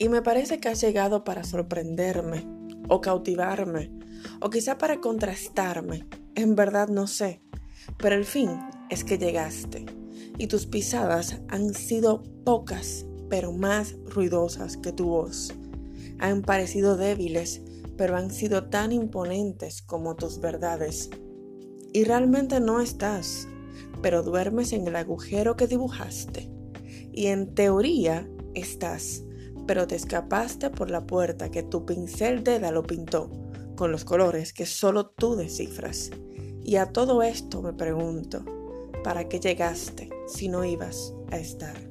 Y me parece que has llegado para sorprenderme, o cautivarme, o quizá para contrastarme. En verdad no sé. Pero el fin es que llegaste. Y tus pisadas han sido pocas, pero más ruidosas que tu voz. Han parecido débiles, pero han sido tan imponentes como tus verdades. Y realmente no estás, pero duermes en el agujero que dibujaste. Y en teoría estás, pero te escapaste por la puerta que tu pincel lo pintó, con los colores que solo tú descifras. Y a todo esto me pregunto, ¿para qué llegaste si no ibas a estar?